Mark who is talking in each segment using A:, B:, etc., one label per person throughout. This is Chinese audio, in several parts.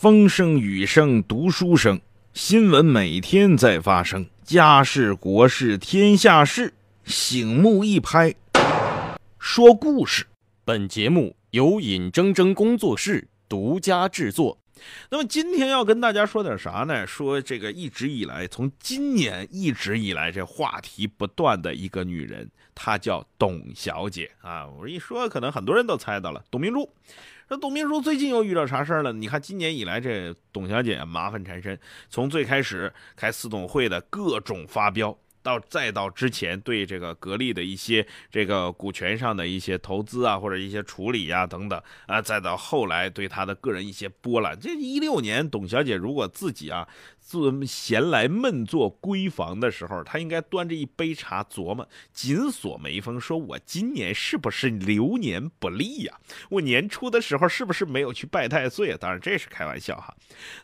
A: 风声雨声读书声，新闻每天在发生，家事国事天下事，醒目一拍，说故事。
B: 本节目由尹铮铮工作室独家制作。
A: 那么今天要跟大家说点啥呢？说这个一直以来，从今年一直以来，这话题不断的一个女人，她叫董小姐啊。我一说，可能很多人都猜到了，董明珠。这董明珠最近又遇到啥事儿了？你看今年以来，这董小姐麻烦缠身，从最开始开四董会的各种发飙，到再到之前对这个格力的一些这个股权上的一些投资啊，或者一些处理呀等等啊，再到后来对他的个人一些波澜。这一六年，董小姐如果自己啊。自闲来闷坐闺房的时候，她应该端着一杯茶琢磨，紧锁眉峰，说：“我今年是不是流年不利呀？我年初的时候是不是没有去拜太岁啊？当然这是开玩笑哈。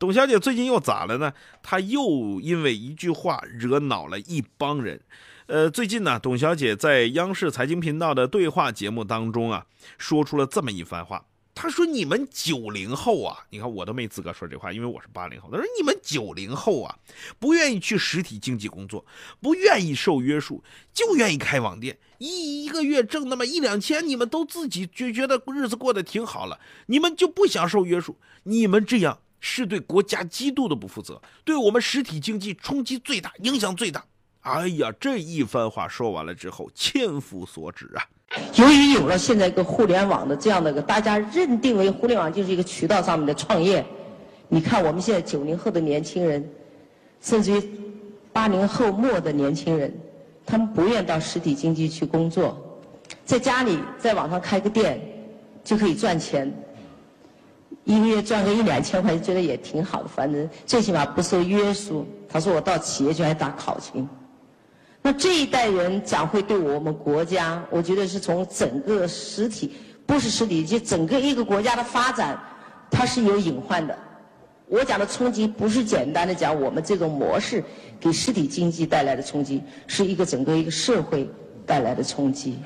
A: 董小姐最近又咋了呢？她又因为一句话惹恼了一帮帮人。呃，最近呢，董小姐在央视财经频道的对话节目当中啊，说出了这么一番话。她说：“你们九零后啊，你看我都没资格说这话，因为我是八零后。她说你们九零后啊，不愿意去实体经济工作，不愿意受约束，就愿意开网店，一一个月挣那么一两千，你们都自己就觉得日子过得挺好了，你们就不想受约束，你们这样是对国家极度的不负责，对我们实体经济冲击最大，影响最大。哎呀，这一番话说完了之后，千夫所指啊。”
C: 由于有了现在一个互联网的这样的个，大家认定为互联网就是一个渠道上面的创业。你看我们现在九零后的年轻人，甚至于八零后末的年轻人，他们不愿到实体经济去工作，在家里在网上开个店就可以赚钱，一个月赚个一两千块钱，觉得也挺好的，反正最起码不受约束。他说我到企业去还打考勤。这一代人将会对我们国家，我觉得是从整个实体，不是实体，就整个一个国家的发展，它是有隐患的。我讲的冲击不是简单的讲我们这种模式给实体经济带来的冲击，是一个整个一个社会带来的冲击。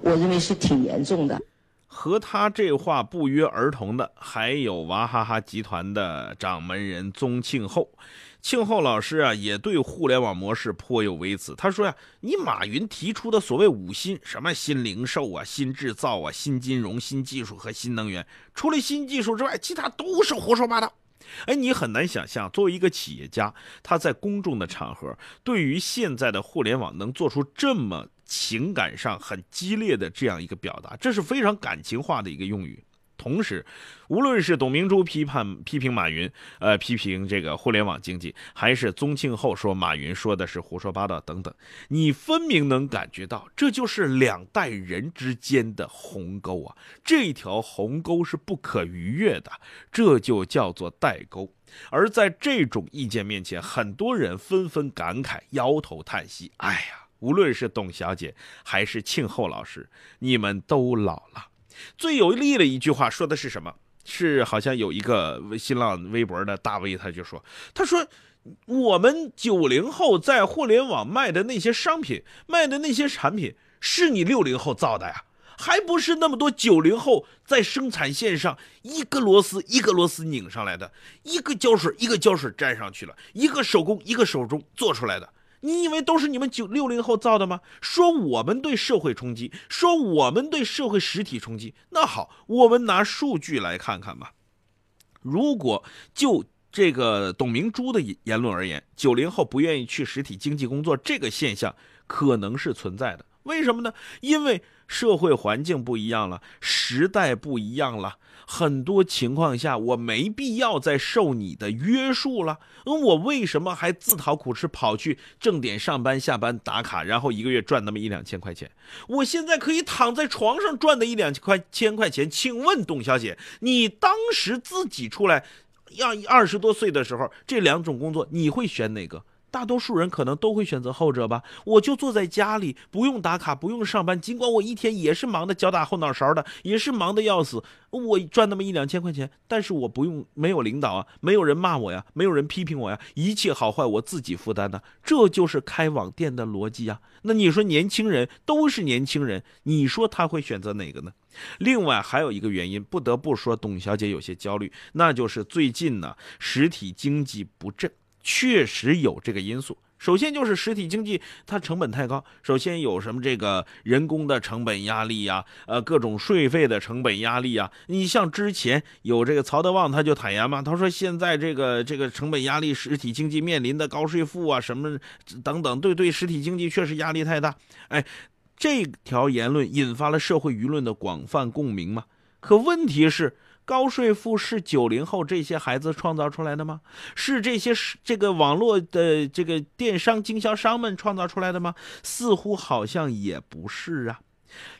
C: 我认为是挺严重的。
A: 和他这话不约而同的，还有娃哈哈集团的掌门人宗庆后。庆后老师啊，也对互联网模式颇有微词。他说呀：“你马云提出的所谓五新，什么新零售啊、新制造啊、新金融、新技术和新能源，除了新技术之外，其他都是胡说八道。”哎，你很难想象，作为一个企业家，他在公众的场合，对于现在的互联网能做出这么情感上很激烈的这样一个表达，这是非常感情化的一个用语。同时，无论是董明珠批判批评马云，呃，批评这个互联网经济，还是宗庆后说马云说的是胡说八道等等，你分明能感觉到，这就是两代人之间的鸿沟啊！这条鸿沟是不可逾越的，这就叫做代沟。而在这种意见面前，很多人纷纷感慨，摇头叹息：“哎呀，无论是董小姐还是庆后老师，你们都老了。”最有力的一句话说的是什么？是好像有一个新浪微博的大 V，他就说：“他说我们九零后在互联网卖的那些商品、卖的那些产品，是你六零后造的呀？还不是那么多九零后在生产线上一个螺丝一个螺丝拧上来的，一个胶水一个胶水粘上去了，一个手工一个手工做出来的。”你以为都是你们九六零后造的吗？说我们对社会冲击，说我们对社会实体冲击。那好，我们拿数据来看看吧。如果就这个董明珠的言论而言，九零后不愿意去实体经济工作这个现象可能是存在的。为什么呢？因为社会环境不一样了，时代不一样了。很多情况下，我没必要再受你的约束了。那我为什么还自讨苦吃，跑去正点上班、下班打卡，然后一个月赚那么一两千块钱？我现在可以躺在床上赚的一两块千块钱。请问董小姐，你当时自己出来要二十多岁的时候，这两种工作你会选哪个？大多数人可能都会选择后者吧。我就坐在家里，不用打卡，不用上班。尽管我一天也是忙得脚打后脑勺的，也是忙得要死。我赚那么一两千块钱，但是我不用，没有领导啊，没有人骂我呀，没有人批评我呀，一切好坏我自己负担的。这就是开网店的逻辑啊。那你说年轻人都是年轻人，你说他会选择哪个呢？另外还有一个原因，不得不说董小姐有些焦虑，那就是最近呢实体经济不振，确实有这个因素。首先就是实体经济它成本太高，首先有什么这个人工的成本压力呀，呃各种税费的成本压力呀。你像之前有这个曹德旺他就坦言嘛，他说现在这个这个成本压力，实体经济面临的高税负啊什么等等，对对实体经济确实压力太大。哎，这条言论引发了社会舆论的广泛共鸣嘛。可问题是。高税负是九零后这些孩子创造出来的吗？是这些这个网络的这个电商经销商们创造出来的吗？似乎好像也不是啊。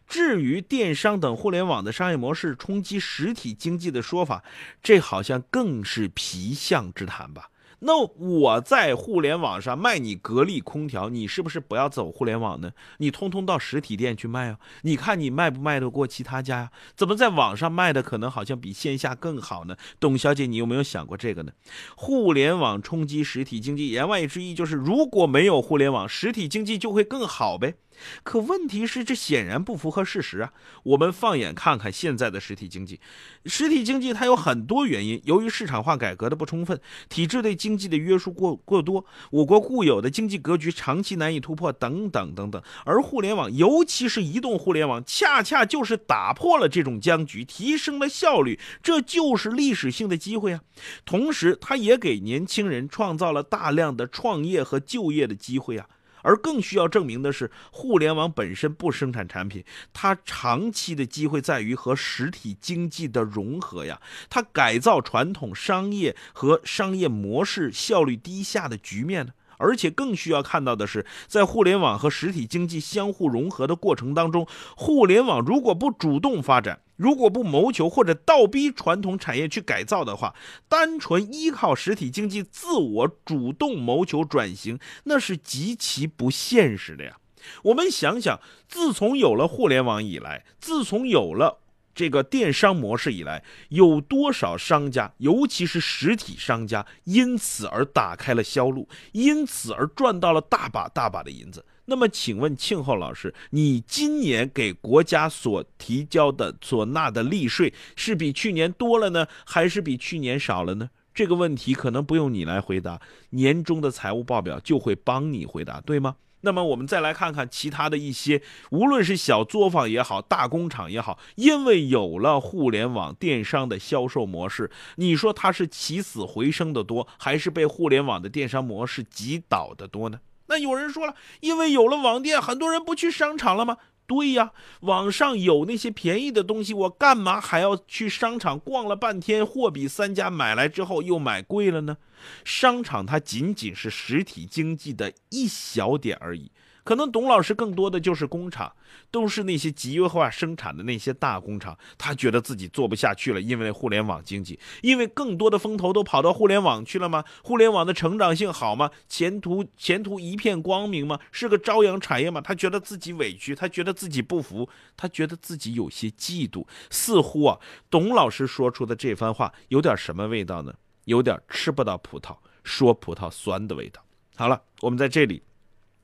A: 至于电商等互联网的商业模式冲击实体经济的说法，这好像更是皮相之谈吧。那我在互联网上卖你格力空调，你是不是不要走互联网呢？你通通到实体店去卖啊？你看你卖不卖得过其他家呀？怎么在网上卖的可能好像比线下更好呢？董小姐，你有没有想过这个呢？互联网冲击实体经济，言外之意就是如果没有互联网，实体经济就会更好呗。可问题是，这显然不符合事实啊！我们放眼看看现在的实体经济，实体经济它有很多原因，由于市场化改革的不充分，体制对经济的约束过过多，我国固有的经济格局长期难以突破，等等等等。而互联网，尤其是移动互联网，恰恰就是打破了这种僵局，提升了效率，这就是历史性的机会啊！同时，它也给年轻人创造了大量的创业和就业的机会啊！而更需要证明的是，互联网本身不生产产品，它长期的机会在于和实体经济的融合呀，它改造传统商业和商业模式效率低下的局面呢。而且更需要看到的是，在互联网和实体经济相互融合的过程当中，互联网如果不主动发展，如果不谋求或者倒逼传统产业去改造的话，单纯依靠实体经济自我主动谋求转型，那是极其不现实的呀。我们想想，自从有了互联网以来，自从有了。这个电商模式以来，有多少商家，尤其是实体商家，因此而打开了销路，因此而赚到了大把大把的银子？那么，请问庆后老师，你今年给国家所提交的、所纳的利税，是比去年多了呢，还是比去年少了呢？这个问题可能不用你来回答，年终的财务报表就会帮你回答，对吗？那么我们再来看看其他的一些，无论是小作坊也好，大工厂也好，因为有了互联网电商的销售模式，你说它是起死回生的多，还是被互联网的电商模式击倒的多呢？那有人说了，因为有了网店，很多人不去商场了吗？对呀，网上有那些便宜的东西，我干嘛还要去商场逛了半天，货比三家，买来之后又买贵了呢？商场它仅仅是实体经济的一小点而已。可能董老师更多的就是工厂，都是那些集约化生产的那些大工厂，他觉得自己做不下去了，因为互联网经济，因为更多的风投都跑到互联网去了吗？互联网的成长性好吗？前途前途一片光明吗？是个朝阳产业吗？他觉得自己委屈，他觉得自己不服，他觉得自己有些嫉妒。似乎啊，董老师说出的这番话有点什么味道呢？有点吃不到葡萄说葡萄酸的味道。好了，我们在这里。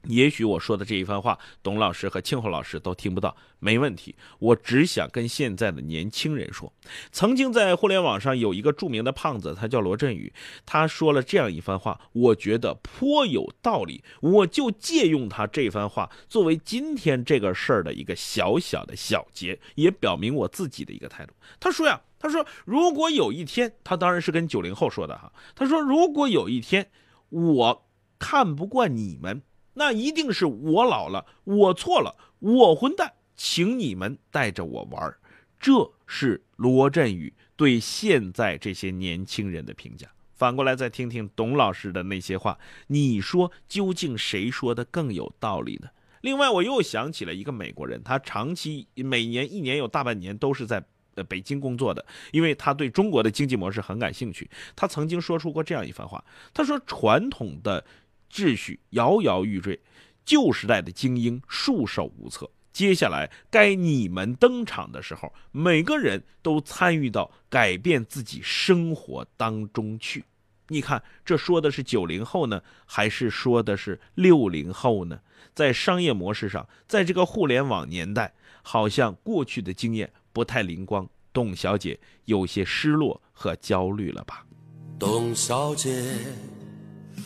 A: 也许我说的这一番话，董老师和庆后老师都听不到，没问题。我只想跟现在的年轻人说，曾经在互联网上有一个著名的胖子，他叫罗振宇，他说了这样一番话，我觉得颇有道理，我就借用他这番话作为今天这个事儿的一个小小的小结，也表明我自己的一个态度。他说呀，他说如果有一天，他当然是跟九零后说的哈，他说如果有一天我看不惯你们。那一定是我老了，我错了，我混蛋，请你们带着我玩这是罗振宇对现在这些年轻人的评价。反过来再听听董老师的那些话，你说究竟谁说的更有道理呢？另外，我又想起了一个美国人，他长期每年一年有大半年都是在呃北京工作的，因为他对中国的经济模式很感兴趣。他曾经说出过这样一番话，他说传统的。秩序摇摇欲坠，旧时代的精英束手无策。接下来该你们登场的时候，每个人都参与到改变自己生活当中去。你看，这说的是九零后呢，还是说的是六零后呢？在商业模式上，在这个互联网年代，好像过去的经验不太灵光。董小姐有些失落和焦虑了吧？
D: 董小姐，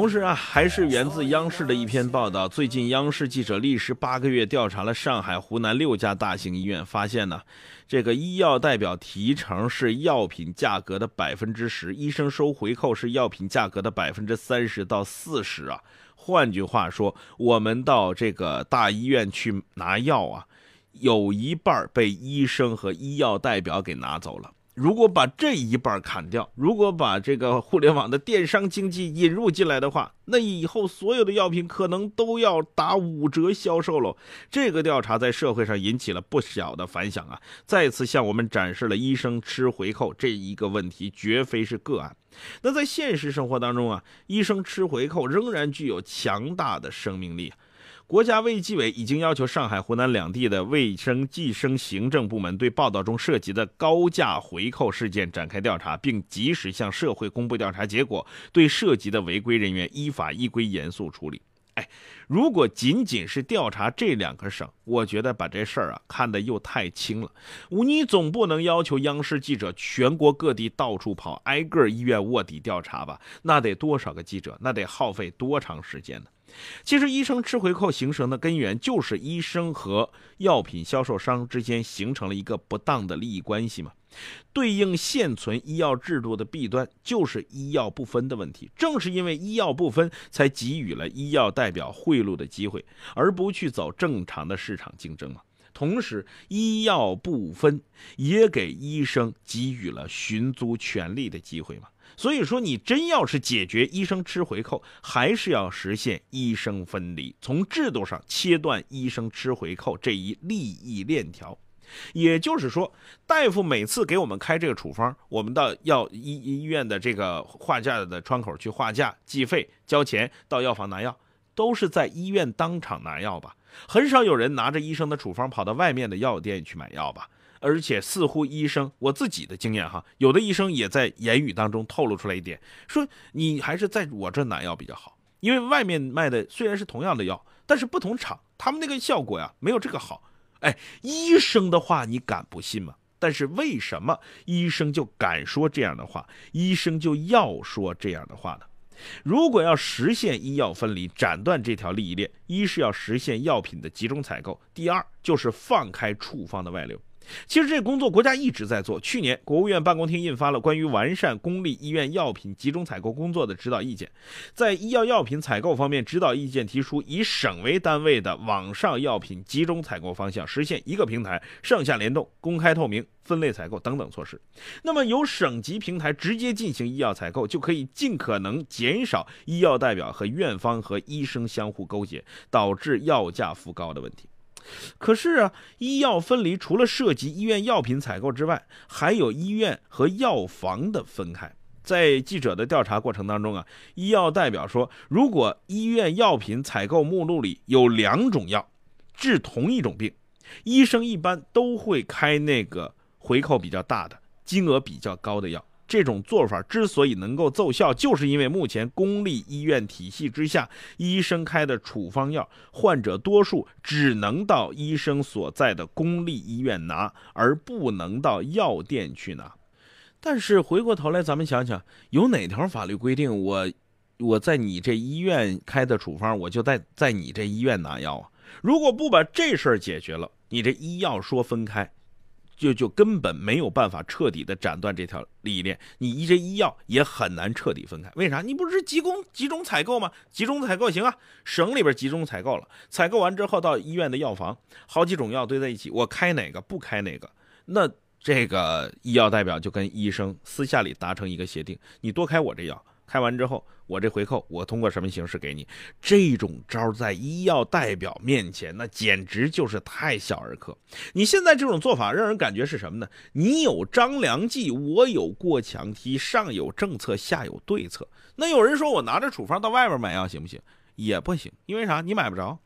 A: 同时啊，还是源自央视的一篇报道。最近，央视记者历时八个月调查了上海、湖南六家大型医院，发现呢，这个医药代表提成是药品价格的百分之十，医生收回扣是药品价格的百分之三十到四十啊。换句话说，我们到这个大医院去拿药啊。有一半被医生和医药代表给拿走了。如果把这一半砍掉，如果把这个互联网的电商经济引入进来的话，那以后所有的药品可能都要打五折销售喽。这个调查在社会上引起了不小的反响啊，再次向我们展示了医生吃回扣这一个问题绝非是个案。那在现实生活当中啊，医生吃回扣仍然具有强大的生命力。国家卫计委已经要求上海、湖南两地的卫生计生行政部门对报道中涉及的高价回扣事件展开调查，并及时向社会公布调查结果，对涉及的违规人员依法依规严肃处理。哎，如果仅仅是调查这两个省，我觉得把这事儿啊看得又太轻了。你总不能要求央视记者全国各地到处跑，挨个医院卧底调查吧？那得多少个记者？那得耗费多长时间呢？其实，医生吃回扣形成的根源，就是医生和药品销售商之间形成了一个不当的利益关系嘛。对应现存医药制度的弊端，就是医药不分的问题。正是因为医药不分，才给予了医药代表贿赂的机会，而不去走正常的市场竞争嘛。同时，医药不分也给医生给予了寻租权利的机会嘛。所以说，你真要是解决医生吃回扣，还是要实现医生分离，从制度上切断医生吃回扣这一利益链条。也就是说，大夫每次给我们开这个处方，我们到药医医院的这个划价的窗口去划价、计费、交钱，到药房拿药，都是在医院当场拿药吧？很少有人拿着医生的处方跑到外面的药店去买药吧？而且似乎医生，我自己的经验哈，有的医生也在言语当中透露出来一点，说你还是在我这拿药比较好，因为外面卖的虽然是同样的药，但是不同厂，他们那个效果呀没有这个好。哎，医生的话你敢不信吗？但是为什么医生就敢说这样的话？医生就要说这样的话呢？如果要实现医药分离，斩断这条利益链，一是要实现药品的集中采购，第二就是放开处方的外流。其实这工作国家一直在做。去年，国务院办公厅印发了关于完善公立医院药品集中采购工作的指导意见。在医药药品采购方面，指导意见提出以省为单位的网上药品集中采购方向，实现一个平台上下联动、公开透明、分类采购等等措施。那么，由省级平台直接进行医药采购，就可以尽可能减少医药代表和院方和医生相互勾结，导致药价浮高的问题。可是啊，医药分离除了涉及医院药品采购之外，还有医院和药房的分开。在记者的调查过程当中啊，医药代表说，如果医院药品采购目录里有两种药治同一种病，医生一般都会开那个回扣比较大的、金额比较高的药。这种做法之所以能够奏效，就是因为目前公立医院体系之下，医生开的处方药，患者多数只能到医生所在的公立医院拿，而不能到药店去拿。但是回过头来，咱们想想，有哪条法律规定我我在你这医院开的处方，我就在在你这医院拿药啊？如果不把这事儿解决了，你这医药说分开。就就根本没有办法彻底的斩断这条利益链，你一这医药也很难彻底分开。为啥？你不是集中集中采购吗？集中采购行啊，省里边集中采购了，采购完之后到医院的药房，好几种药堆在一起，我开哪个不开哪个，那这个医药代表就跟医生私下里达成一个协定，你多开我这药。开完之后，我这回扣我通过什么形式给你？这种招在医药代表面前，那简直就是太小儿科。你现在这种做法让人感觉是什么呢？你有张良计，我有过墙梯，上有政策，下有对策。那有人说我拿着处方到外边买药行不行？也不行，因为啥？你买不着。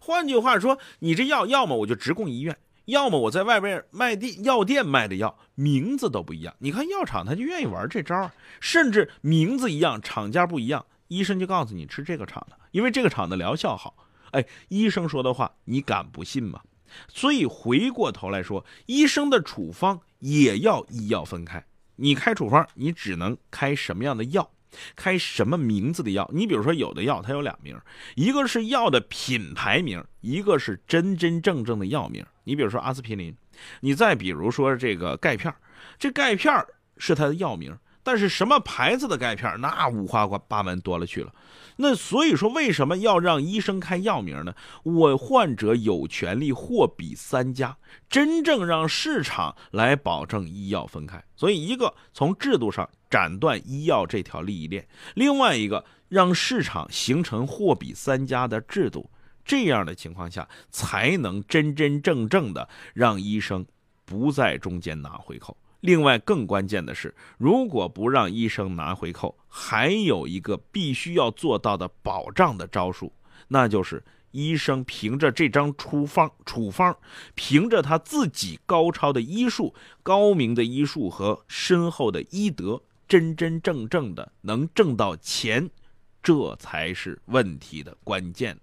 A: 换句话说，你这药要么我就直供医院。要么我在外边卖地药店卖的药名字都不一样，你看药厂他就愿意玩这招，甚至名字一样，厂家不一样，医生就告诉你吃这个厂的，因为这个厂的疗效好。哎，医生说的话你敢不信吗？所以回过头来说，医生的处方也要医药分开，你开处方你只能开什么样的药。开什么名字的药？你比如说，有的药它有俩名，一个是药的品牌名，一个是真真正正的药名。你比如说阿司匹林，你再比如说这个钙片，这钙片是它的药名。但是什么牌子的钙片，那五花八门多了去了。那所以说，为什么要让医生开药名呢？我患者有权利货比三家，真正让市场来保证医药分开。所以，一个从制度上斩断医药这条利益链，另外一个让市场形成货比三家的制度。这样的情况下，才能真真正正的让医生不在中间拿回扣。另外，更关键的是，如果不让医生拿回扣，还有一个必须要做到的保障的招数，那就是医生凭着这张处方处方，凭着他自己高超的医术、高明的医术和深厚的医德，真真正正的能挣到钱，这才是问题的关键。